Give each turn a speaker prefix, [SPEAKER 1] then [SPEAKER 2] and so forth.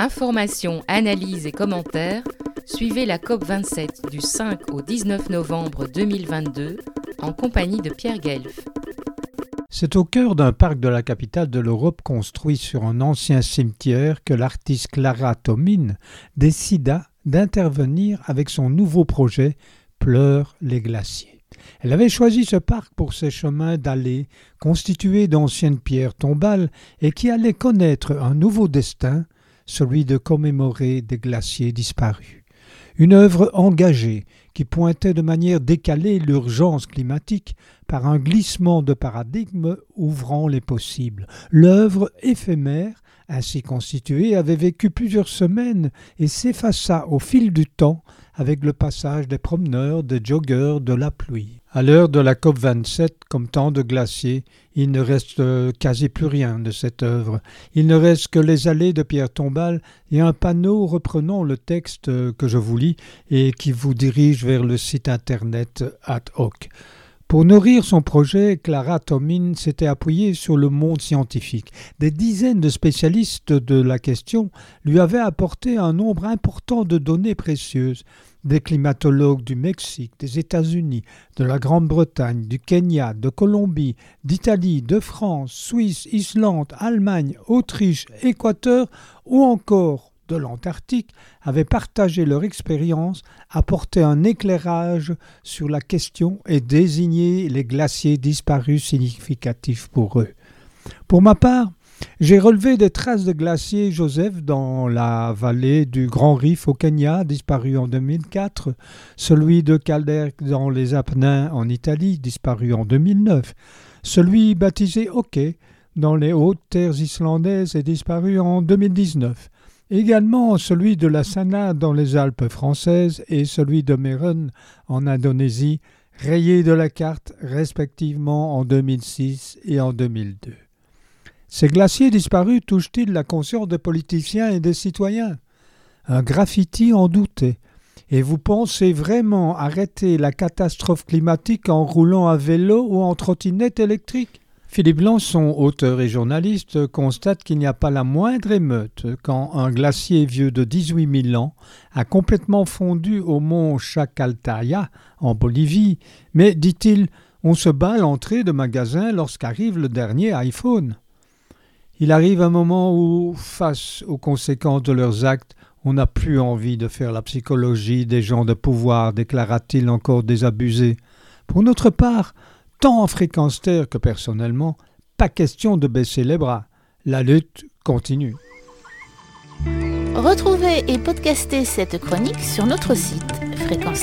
[SPEAKER 1] Informations, analyses et commentaires, suivez la COP27 du 5 au 19 novembre 2022 en compagnie de Pierre Guelf.
[SPEAKER 2] C'est au cœur d'un parc de la capitale de l'Europe construit sur un ancien cimetière que l'artiste Clara Tomine décida d'intervenir avec son nouveau projet Pleure les glaciers. Elle avait choisi ce parc pour ses chemins d'allées constitués d'anciennes pierres tombales et qui allaient connaître un nouveau destin, celui de commémorer des glaciers disparus. Une œuvre engagée qui pointait de manière décalée l'urgence climatique par un glissement de paradigme ouvrant les possibles. L'œuvre éphémère, ainsi constituée, avait vécu plusieurs semaines et s'effaça au fil du temps avec le passage des promeneurs, des joggeurs, de la pluie. À l'heure de la COP 27, comme tant de glaciers, il ne reste quasi plus rien de cette œuvre. Il ne reste que les allées de pierre tombale et un panneau reprenant le texte que je vous lis et qui vous dirige vers le site internet ad. Pour nourrir son projet, Clara Tomine s'était appuyée sur le monde scientifique. Des dizaines de spécialistes de la question lui avaient apporté un nombre important de données précieuses des climatologues du Mexique, des États-Unis, de la Grande-Bretagne, du Kenya, de Colombie, d'Italie, de France, Suisse, Islande, Allemagne, Autriche, Équateur ou encore de l'Antarctique avaient partagé leur expérience, apporté un éclairage sur la question et désigné les glaciers disparus significatifs pour eux. Pour ma part, j'ai relevé des traces de glaciers Joseph dans la vallée du Grand Rif au Kenya, disparu en 2004, celui de Calder dans les Apennins en Italie, disparu en 2009, celui baptisé Hockey dans les hautes terres islandaises et disparu en 2019, également celui de la Sana dans les Alpes françaises et celui de Meron en Indonésie, rayés de la carte respectivement en 2006 et en 2002. Ces glaciers disparus touchent-ils la conscience des politiciens et des citoyens? Un graffiti en doutait. Et vous pensez vraiment arrêter la catastrophe climatique en roulant à vélo ou en trottinette électrique? Philippe Lançon, auteur et journaliste, constate qu'il n'y a pas la moindre émeute quand un glacier vieux de 18 000 ans a complètement fondu au mont Chacaltaya, en Bolivie, mais, dit-il, on se bat à l'entrée de magasins lorsqu'arrive le dernier iPhone. Il arrive un moment où, face aux conséquences de leurs actes, on n'a plus envie de faire la psychologie des gens de pouvoir, déclara-t-il encore désabusé. Pour notre part, tant en fréquence terre que personnellement, pas question de baisser les bras. La lutte continue.
[SPEAKER 3] Retrouvez et podcastez cette chronique sur notre site fréquence